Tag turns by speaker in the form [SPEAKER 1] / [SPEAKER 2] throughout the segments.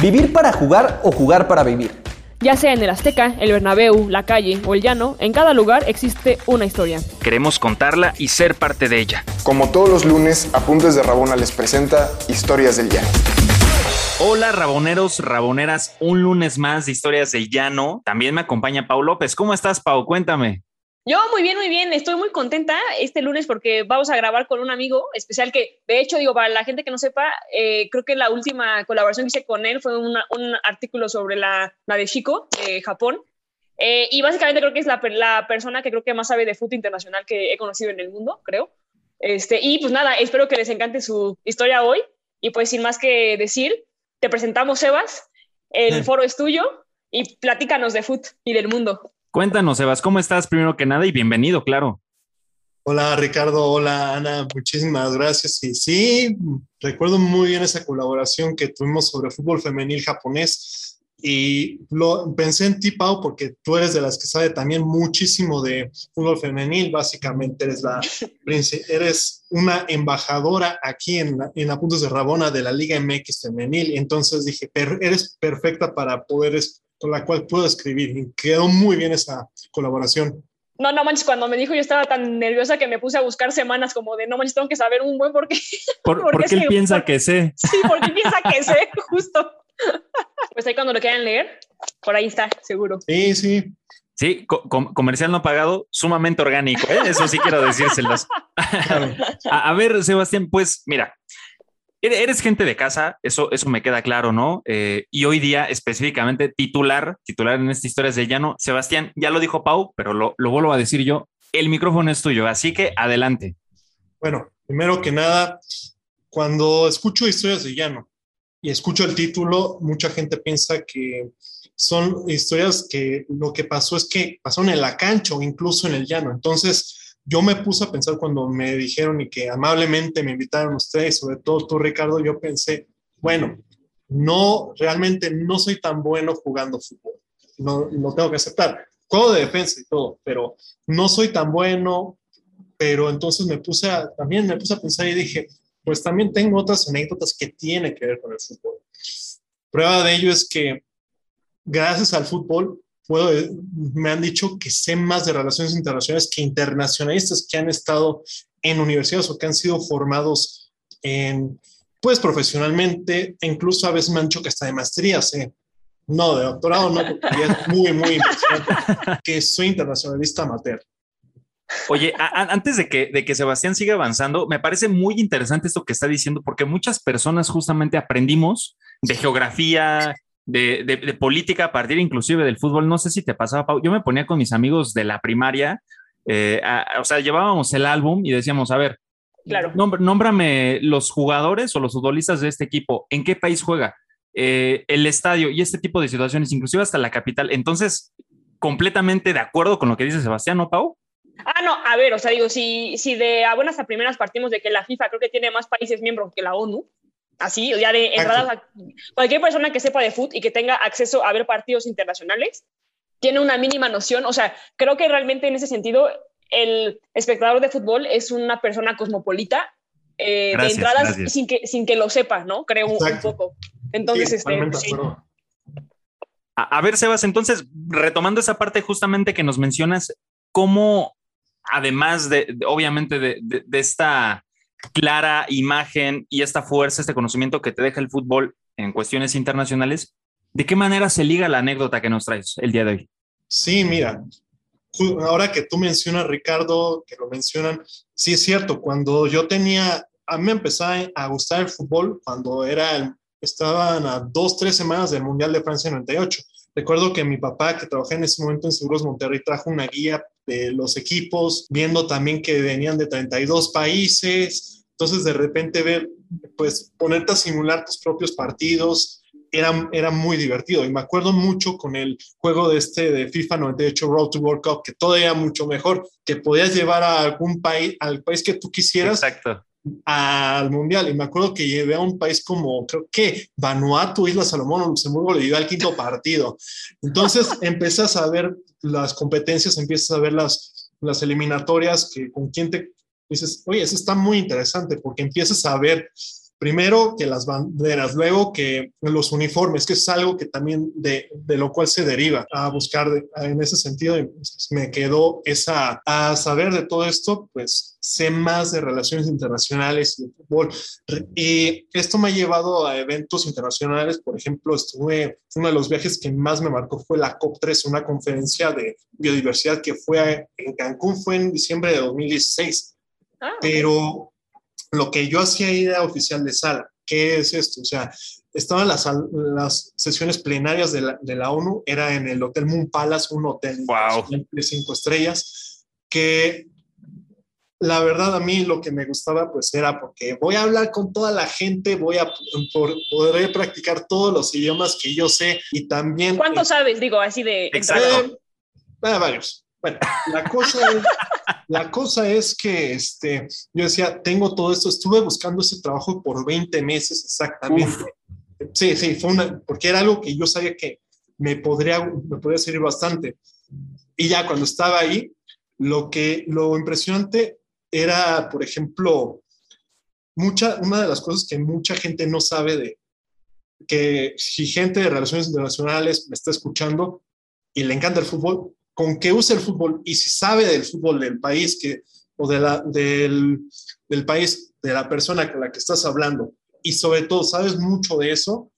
[SPEAKER 1] Vivir para jugar o jugar para vivir.
[SPEAKER 2] Ya sea en el Azteca, el Bernabéu, la calle o el llano, en cada lugar existe una historia.
[SPEAKER 3] Queremos contarla y ser parte de ella.
[SPEAKER 4] Como todos los lunes, Apuntes de Rabona les presenta Historias del Llano.
[SPEAKER 3] Hola raboneros, raboneras, un lunes más de Historias del Llano. También me acompaña Pau López. ¿Cómo estás, Pau? Cuéntame.
[SPEAKER 2] Yo muy bien, muy bien. Estoy muy contenta este lunes porque vamos a grabar con un amigo especial que, de hecho, digo, para la gente que no sepa, eh, creo que la última colaboración que hice con él fue un artículo sobre la, la de Chico, de Japón. Eh, y básicamente creo que es la, la, persona que creo que más sabe de fútbol internacional que he conocido en el mundo, creo. Este, y pues nada, espero que les encante su historia hoy. Y pues sin más que decir, te presentamos, Sebas. El foro es tuyo y platícanos de fútbol y del mundo.
[SPEAKER 3] Cuéntanos, Sebas, ¿cómo estás primero que nada? Y bienvenido, claro.
[SPEAKER 5] Hola, Ricardo. Hola, Ana. Muchísimas gracias. Y sí, recuerdo muy bien esa colaboración que tuvimos sobre fútbol femenil japonés. Y lo, pensé en ti, Pau, porque tú eres de las que sabe también muchísimo de fútbol femenil. Básicamente eres, la, eres una embajadora aquí en, en Apuntos de Rabona de la Liga MX femenil. Entonces dije, eres perfecta para poder con la cual puedo escribir. Y quedó muy bien esa colaboración.
[SPEAKER 2] No, no manches, cuando me dijo yo estaba tan nerviosa que me puse a buscar semanas como de no manches, tengo que saber un buen por qué.
[SPEAKER 3] ¿Por, porque él piensa que sé?
[SPEAKER 2] Sí, porque él piensa que sé, justo. Pues ahí cuando lo quieran leer, por ahí está, seguro.
[SPEAKER 5] Sí, sí.
[SPEAKER 3] Sí, comercial no pagado, sumamente orgánico, ¿eh? eso sí quiero decírselos. a, a, ver, Sebastián, pues mira, Eres gente de casa, eso, eso me queda claro, ¿no? Eh, y hoy día específicamente titular, titular en esta historia de llano, Sebastián, ya lo dijo Pau, pero lo, lo vuelvo a decir yo, el micrófono es tuyo, así que adelante.
[SPEAKER 5] Bueno, primero que nada, cuando escucho historias de llano y escucho el título, mucha gente piensa que son historias que lo que pasó es que pasaron en la cancha o incluso en el llano. Entonces, yo me puse a pensar cuando me dijeron y que amablemente me invitaron ustedes, sobre todo tú, Ricardo, yo pensé, bueno, no, realmente no soy tan bueno jugando fútbol, no lo tengo que aceptar. Juego de defensa y todo, pero no soy tan bueno, pero entonces me puse a, también me puse a pensar y dije, pues también tengo otras anécdotas que tienen que ver con el fútbol. Prueba de ello es que gracias al fútbol me han dicho que sé más de relaciones internacionales que internacionalistas que han estado en universidades o que han sido formados en, pues profesionalmente, e incluso a veces me han dicho que hasta de maestría sé. No, de doctorado no, porque es muy, muy impresionante que soy internacionalista amateur.
[SPEAKER 3] Oye, antes de que, de que Sebastián siga avanzando, me parece muy interesante esto que está diciendo, porque muchas personas justamente aprendimos de geografía, de, política a partir inclusive del fútbol. No sé si te pasaba, Pau. Yo me ponía con mis amigos de la primaria, eh, o sea, llevábamos el álbum y decíamos, a ver,
[SPEAKER 2] claro.
[SPEAKER 3] nómbrame los jugadores o los futbolistas de este equipo, en qué país juega, eh, el estadio y este tipo de situaciones, inclusive hasta la capital. Entonces, completamente de acuerdo con lo que dice Sebastián, ¿no, Pau?
[SPEAKER 2] Ah, no, a ver, o sea, digo, si, si de a buenas a primeras partimos de que la FIFA creo que tiene más países miembros que la ONU, así, ya de entrada, cualquier persona que sepa de fútbol y que tenga acceso a ver partidos internacionales, tiene una mínima noción, o sea, creo que realmente en ese sentido el espectador de fútbol es una persona cosmopolita eh, de entradas sin que, sin que lo sepa, ¿no? Creo un, poco. Entonces, este,
[SPEAKER 3] a, ver, Sebas, entonces, retomando esa parte justamente que nos mencionas, ¿cómo, además de, obviamente, de, de esta clara imagen y esta fuerza, este conocimiento que te deja el fútbol en cuestiones internacionales, ¿de qué manera se liga la anécdota que nos traes el día de hoy?
[SPEAKER 5] Sí, mira, ahora que tú mencionas, Ricardo, que lo mencionan, sí es cierto, cuando yo tenía, a mí me empezó a gustar el fútbol cuando era, estaban a dos, tres semanas del Mundial de Francia 98. Recuerdo que mi papá, que trabajaba en ese momento en Seguros Monterrey, trajo una guía de los equipos, viendo también que venían de 32 países. Entonces, de repente, ver, pues ponerte a simular tus propios partidos era, era muy divertido. Y me acuerdo mucho con el juego de este de FIFA 98 Road to World Cup, que todo era mucho mejor, que podías llevar a algún país, al país que tú quisieras.
[SPEAKER 3] Exacto
[SPEAKER 5] al mundial y me acuerdo que llevé a un país como creo que Vanuatu, Isla Salomón Luxemburgo le llevé al quinto partido. Entonces empiezas a ver las competencias, empiezas a ver las, las eliminatorias, que con quién te dices, oye, eso está muy interesante porque empiezas a ver Primero que las banderas, luego que los uniformes, que es algo que también de, de lo cual se deriva a buscar en ese sentido. Me quedó esa, a saber de todo esto, pues sé más de relaciones internacionales y de fútbol. Y esto me ha llevado a eventos internacionales. Por ejemplo, estuve, uno de los viajes que más me marcó fue la COP3, una conferencia de biodiversidad que fue en Cancún, fue en diciembre de 2016. Ah, Pero lo que yo hacía ahí era oficial de sala. ¿Qué es esto? O sea, estaban las, las sesiones plenarias de la, de la, ONU, era en el Hotel Moon Palace, un hotel de cinco estrellas, que la verdad a mí lo que me gustaba pues era porque voy a hablar con toda la gente, voy a poder practicar todos los idiomas que yo sé y también...
[SPEAKER 2] ¿Cuánto sabes? Digo, así de...
[SPEAKER 3] Exacto. Eh,
[SPEAKER 5] varios. Bueno, la cosa es, la cosa es que este, yo decía, tengo todo esto, estuve buscando ese trabajo por 20 meses exactamente. Sí, sí, fue una, porque era algo que yo sabía que me podría, me podría servir bastante. Y ya cuando estaba ahí, lo que, lo impresionante era, por ejemplo, mucha, una de las cosas que mucha gente no sabe de, que si gente de relaciones internacionales me está escuchando y le encanta el fútbol, con que use el fútbol y si sabe del fútbol del país que, o de la, del, del país, de la persona con la que estás hablando, y sobre todo sabes mucho de eso,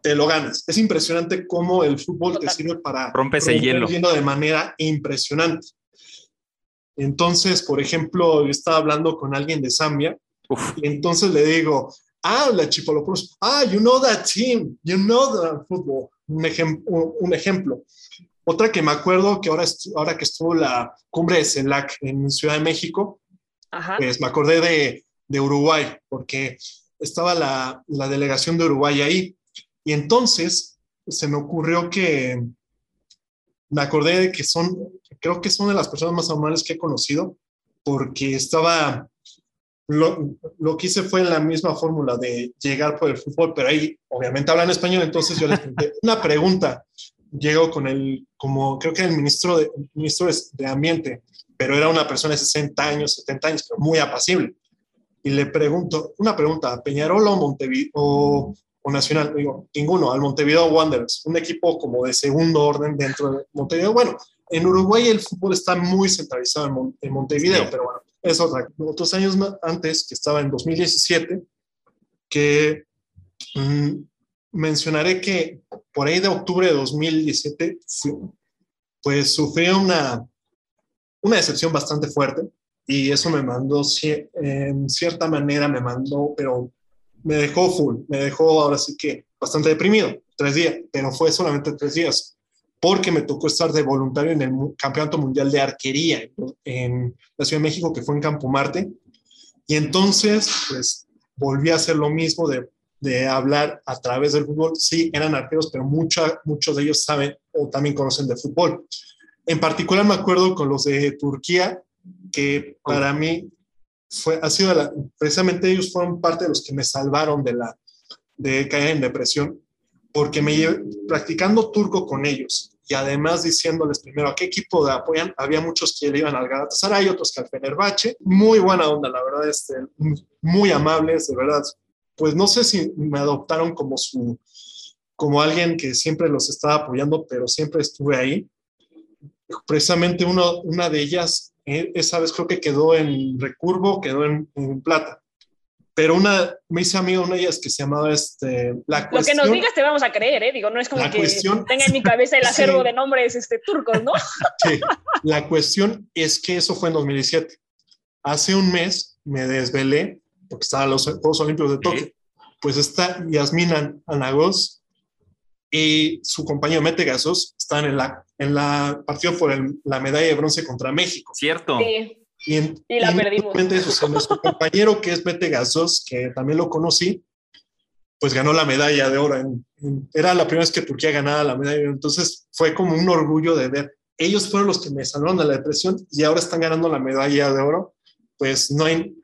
[SPEAKER 5] te lo ganas. Es impresionante cómo el fútbol te sirve para
[SPEAKER 3] romper el hielo
[SPEAKER 5] de manera impresionante. Entonces, por ejemplo, yo estaba hablando con alguien de Zambia y entonces le digo, ah, la Chipolopoulos, ah, you know that team, you know the football. Un, un ejemplo. Otra que me acuerdo que ahora, ahora que estuvo la cumbre de CELAC en Ciudad de México, pues me acordé de, de Uruguay, porque estaba la, la, delegación de Uruguay ahí. Y entonces se me ocurrió que me acordé de que son, creo que son de las personas más amables que he conocido, porque estaba, lo, lo que hice fue en la misma fórmula de llegar por el fútbol, pero ahí obviamente hablan español, entonces yo les pregunté una pregunta llego con el, como creo que el ministro de, ministro de Ambiente, pero era una persona de 60 años, 70 años, pero muy apacible. Y le pregunto, una pregunta, ¿Peñarol o Montevideo o, Nacional? Digo, ninguno, al Montevideo Wanderers, un equipo como de segundo orden dentro de Montevideo. Bueno, en Uruguay el fútbol está muy centralizado en, Montevideo, pero bueno, es otra. Otros años antes, que estaba en 2017, que mm, mencionaré que por ahí de octubre de 2017, pues sufrí una, una decepción bastante fuerte y eso me mandó, en cierta manera me mandó, pero me dejó full, me dejó ahora sí que bastante deprimido, tres días, pero fue solamente tres días, porque me tocó estar de voluntario en el Campeonato Mundial de Arquería en la Ciudad de México, que fue en Campo Marte, y entonces, pues volví a hacer lo mismo de de hablar a través del fútbol. Sí, eran arqueros, pero mucha, muchos de ellos saben o también conocen de fútbol. En particular me acuerdo con los de Turquía, que para mí fue, ha sido precisamente ellos fueron parte de los que me salvaron de, la, de caer en depresión, porque me practicando turco con ellos y además diciéndoles primero a qué equipo de apoyan, había muchos que le iban al Galatasaray, otros que al Fenerbahce, muy buena onda, la verdad, este, muy amables, de verdad, pues no sé si me adoptaron como su, como alguien que siempre los estaba apoyando, pero siempre estuve ahí. Precisamente uno, una de ellas, eh, esa vez creo que quedó en recurvo, quedó en, plata. Pero una, me hice amigo una de ellas que se llamaba este,
[SPEAKER 2] la Lo que nos digas te vamos a creer, ¿eh? Digo, no es como que tenga en mi cabeza el acervo de nombres este, turcos, ¿no?
[SPEAKER 5] sí, la cuestión es que eso fue en 2017. Hace un mes me desvelé porque estaban los Juegos Olímpicos de Tokio, pues está Yasmina Anagos y su compañero Mete Gasos están en la, en la partido por la medalla de bronce contra México.
[SPEAKER 3] Cierto.
[SPEAKER 2] Sí. Y, la perdimos.
[SPEAKER 5] Su, compañero que es Mete Gasos, que también lo conocí, pues ganó la medalla de oro. era la primera vez que Turquía ganaba la medalla de oro. Entonces fue como un orgullo de ver. Ellos fueron los que me salvaron de la depresión y ahora están ganando la medalla de oro. Pues no hay,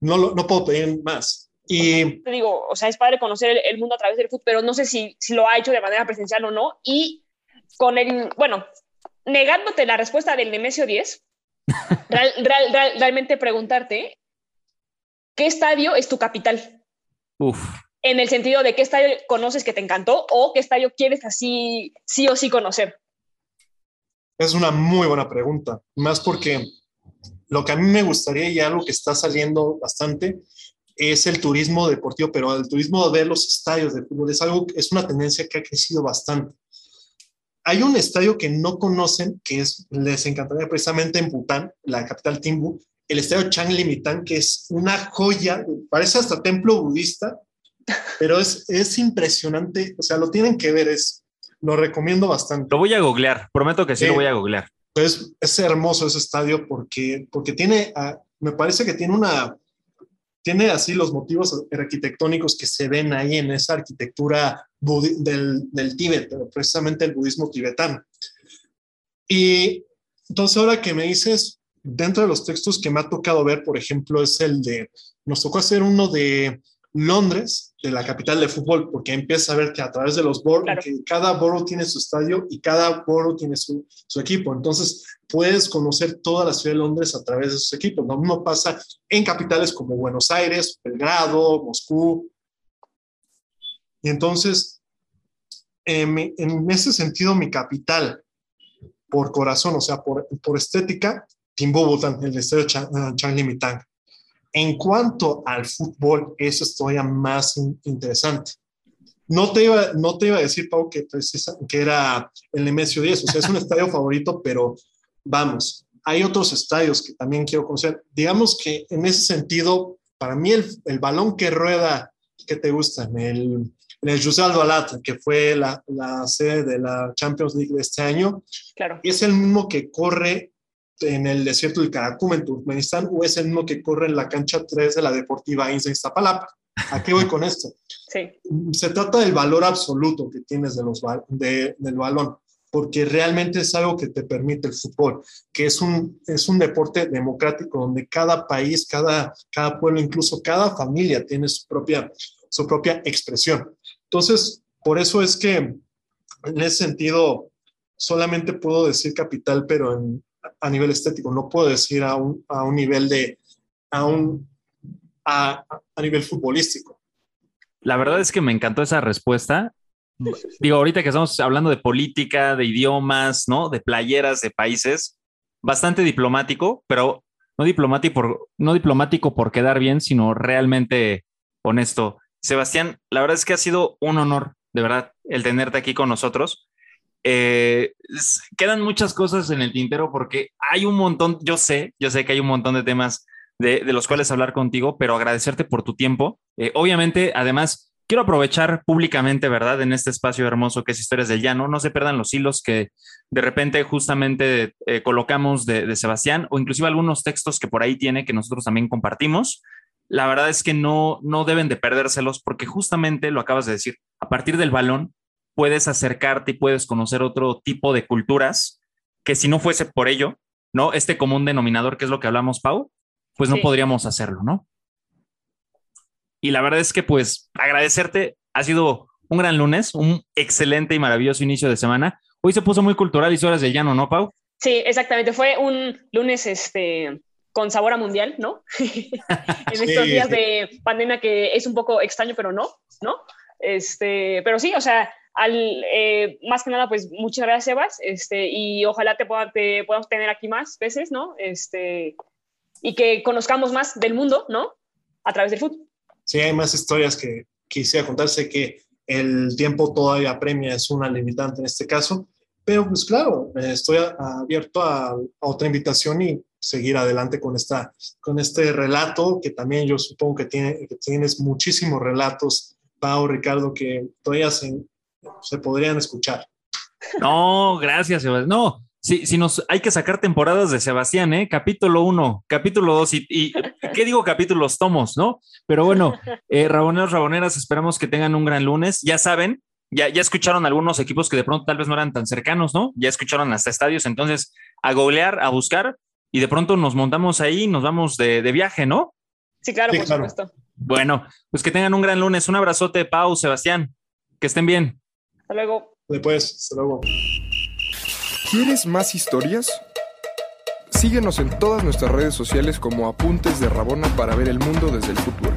[SPEAKER 5] no, no puedo pedir más. Y
[SPEAKER 2] te digo, o sea, es padre conocer el, mundo a través del fútbol, pero no sé si, si, lo ha hecho de manera presencial o no. Y con el, bueno, negándote la respuesta del Nemesio 10, realmente preguntarte, ¿qué estadio es tu capital?
[SPEAKER 3] Uf.
[SPEAKER 2] En el sentido de qué estadio conoces que te encantó o qué estadio quieres así sí o sí conocer.
[SPEAKER 5] Es una muy buena pregunta, más porque lo que a mí me gustaría y algo que está saliendo bastante es el turismo deportivo, pero el turismo de los estadios de fútbol es algo, es una tendencia que ha crecido bastante. Hay un estadio que no conocen, que es, les encantaría precisamente en Bután, la capital Timbu, el estadio Changlimitán, que es una joya, parece hasta templo budista, pero es, es impresionante, o sea, lo tienen que ver, es, lo recomiendo bastante.
[SPEAKER 3] Lo voy a googlear, prometo que sí,
[SPEAKER 5] Sí.
[SPEAKER 3] lo voy a googlear.
[SPEAKER 5] Pues es hermoso ese estadio porque, porque tiene, ah, me parece que tiene una, tiene así los motivos arquitectónicos que se ven ahí en esa arquitectura del, del Tíbet, precisamente el budismo tibetano. Y entonces ahora que me dices, dentro de los textos que me ha tocado ver, por ejemplo, es el de, nos tocó hacer uno de Londres, de la capital de fútbol, porque empieza a ver que a través de los boroughs,
[SPEAKER 2] Claro.
[SPEAKER 5] que cada borough tiene su estadio y cada borough tiene su, su equipo. Entonces, puedes conocer toda la ciudad de Londres a través de sus equipos. Lo mismo pasa en capitales como Buenos Aires, Belgrado, Moscú. Y entonces, en, ese sentido, mi capital, por corazón, o sea, por, por estética, Timbuktu, el estadio Cha- ah, Changlimitang. En cuanto al fútbol, eso es todavía más in- interesante. No te, iba, no te iba a decir, Pau, que, que era el Nemesio 10, o sea, es un estadio favorito, pero vamos, hay otros estadios que también quiero conocer. Digamos que en ese sentido, para mí el, el balón que rueda, que te gusta? El, el José Albalat, que fue la, la sede de la Champions League de este año,
[SPEAKER 2] Claro.
[SPEAKER 5] ¿es el mismo que corre en el desierto del Karakum en Turkmenistán o es el mismo que corre en la cancha 3 de la Deportiva Insta Iztapalapa? ¿A qué voy con esto?
[SPEAKER 2] Sí.
[SPEAKER 5] Se trata del valor absoluto que tienes de los, de- del balón, porque realmente es algo que te permite el fútbol, que es un, es un deporte democrático donde cada país, cada, cada pueblo, incluso cada familia tiene su propia, su propia expresión. Entonces, por eso es que en ese sentido solamente puedo decir capital, pero en, a nivel estético, no puedo decir a un, a un nivel de, a un, a, a nivel futbolístico.
[SPEAKER 3] La verdad es que me encantó esa respuesta. Digo, ahorita que estamos hablando de política, de idiomas, ¿no? De playeras, de países, bastante diplomático, pero no diplomático por, no diplomático por quedar bien, sino realmente honesto. Sebastián, la verdad es que ha sido un honor, de verdad, el tenerte aquí con nosotros. Eh, quedan muchas cosas en el tintero porque hay un montón, yo sé, yo sé que hay un montón de temas de, de los cuales hablar contigo, pero agradecerte por tu tiempo. Eh, obviamente, además, quiero aprovechar públicamente, ¿verdad? En este espacio hermoso que es Historias del Llano, no se pierdan los hilos que de repente justamente eh, colocamos de, de Sebastián o inclusive algunos textos que por ahí tiene que nosotros también compartimos. La verdad es que no, no deben de perdérselos porque justamente lo acabas de decir, a partir del balón puedes acercarte y puedes conocer otro tipo de culturas que si no fuese por ello, ¿no? Este común denominador que es lo que hablamos, Pau, pues no
[SPEAKER 2] Sí.
[SPEAKER 3] podríamos hacerlo, ¿no? Y la verdad es que pues agradecerte, ha sido un gran lunes, un excelente y maravilloso inicio de semana. Hoy se puso muy cultural y horas del llano, ¿no, Pau?
[SPEAKER 2] Sí, exactamente. Fue un lunes este, con sabor a mundial, ¿no? en estos
[SPEAKER 5] Sí.
[SPEAKER 2] días de pandemia que es un poco extraño, pero no, ¿no? Este, pero sí, o sea, al, eh, más que nada, pues muchas gracias, Sebas, este, y ojalá te, pueda- te podamos tener aquí más veces, ¿no? Este, y que conozcamos más del mundo, ¿no? A través del fútbol.
[SPEAKER 5] Sí, hay más historias que quisiera contar. Sé que el tiempo todavía premia, es una limitante en este caso, pero pues claro, eh, estoy abierto a, a otra invitación y seguir adelante con, esta, con este relato, que también yo supongo que, tiene, que tienes muchísimos relatos, Pau, Ricardo, que todavía se, se podrían escuchar.
[SPEAKER 3] No, gracias, Sebastián. No, si, si nos hay que sacar temporadas de Sebastián, ¿eh? Capítulo 1, capítulo 2 y, y ¿qué digo capítulos? Tomos, ¿no? Pero bueno, eh, Raboneros, Raboneras, esperamos que tengan un gran lunes. Ya saben, ya, ya escucharon algunos equipos que de pronto tal vez no eran tan cercanos, ¿no? Ya escucharon hasta estadios, entonces a googlear, a buscar y de pronto nos montamos ahí y nos vamos de, de viaje, ¿no?
[SPEAKER 2] Sí, claro,
[SPEAKER 5] Sí,
[SPEAKER 2] por
[SPEAKER 5] claro.
[SPEAKER 2] supuesto.
[SPEAKER 3] Bueno, pues que tengan un gran lunes. Un abrazote, Pau, Sebastián. Que estén bien.
[SPEAKER 2] Hasta luego.
[SPEAKER 5] Después, hasta luego.
[SPEAKER 6] ¿Quieres más historias? Síguenos en todas nuestras redes sociales como Apuntes de Rabona para ver el mundo desde el futuro.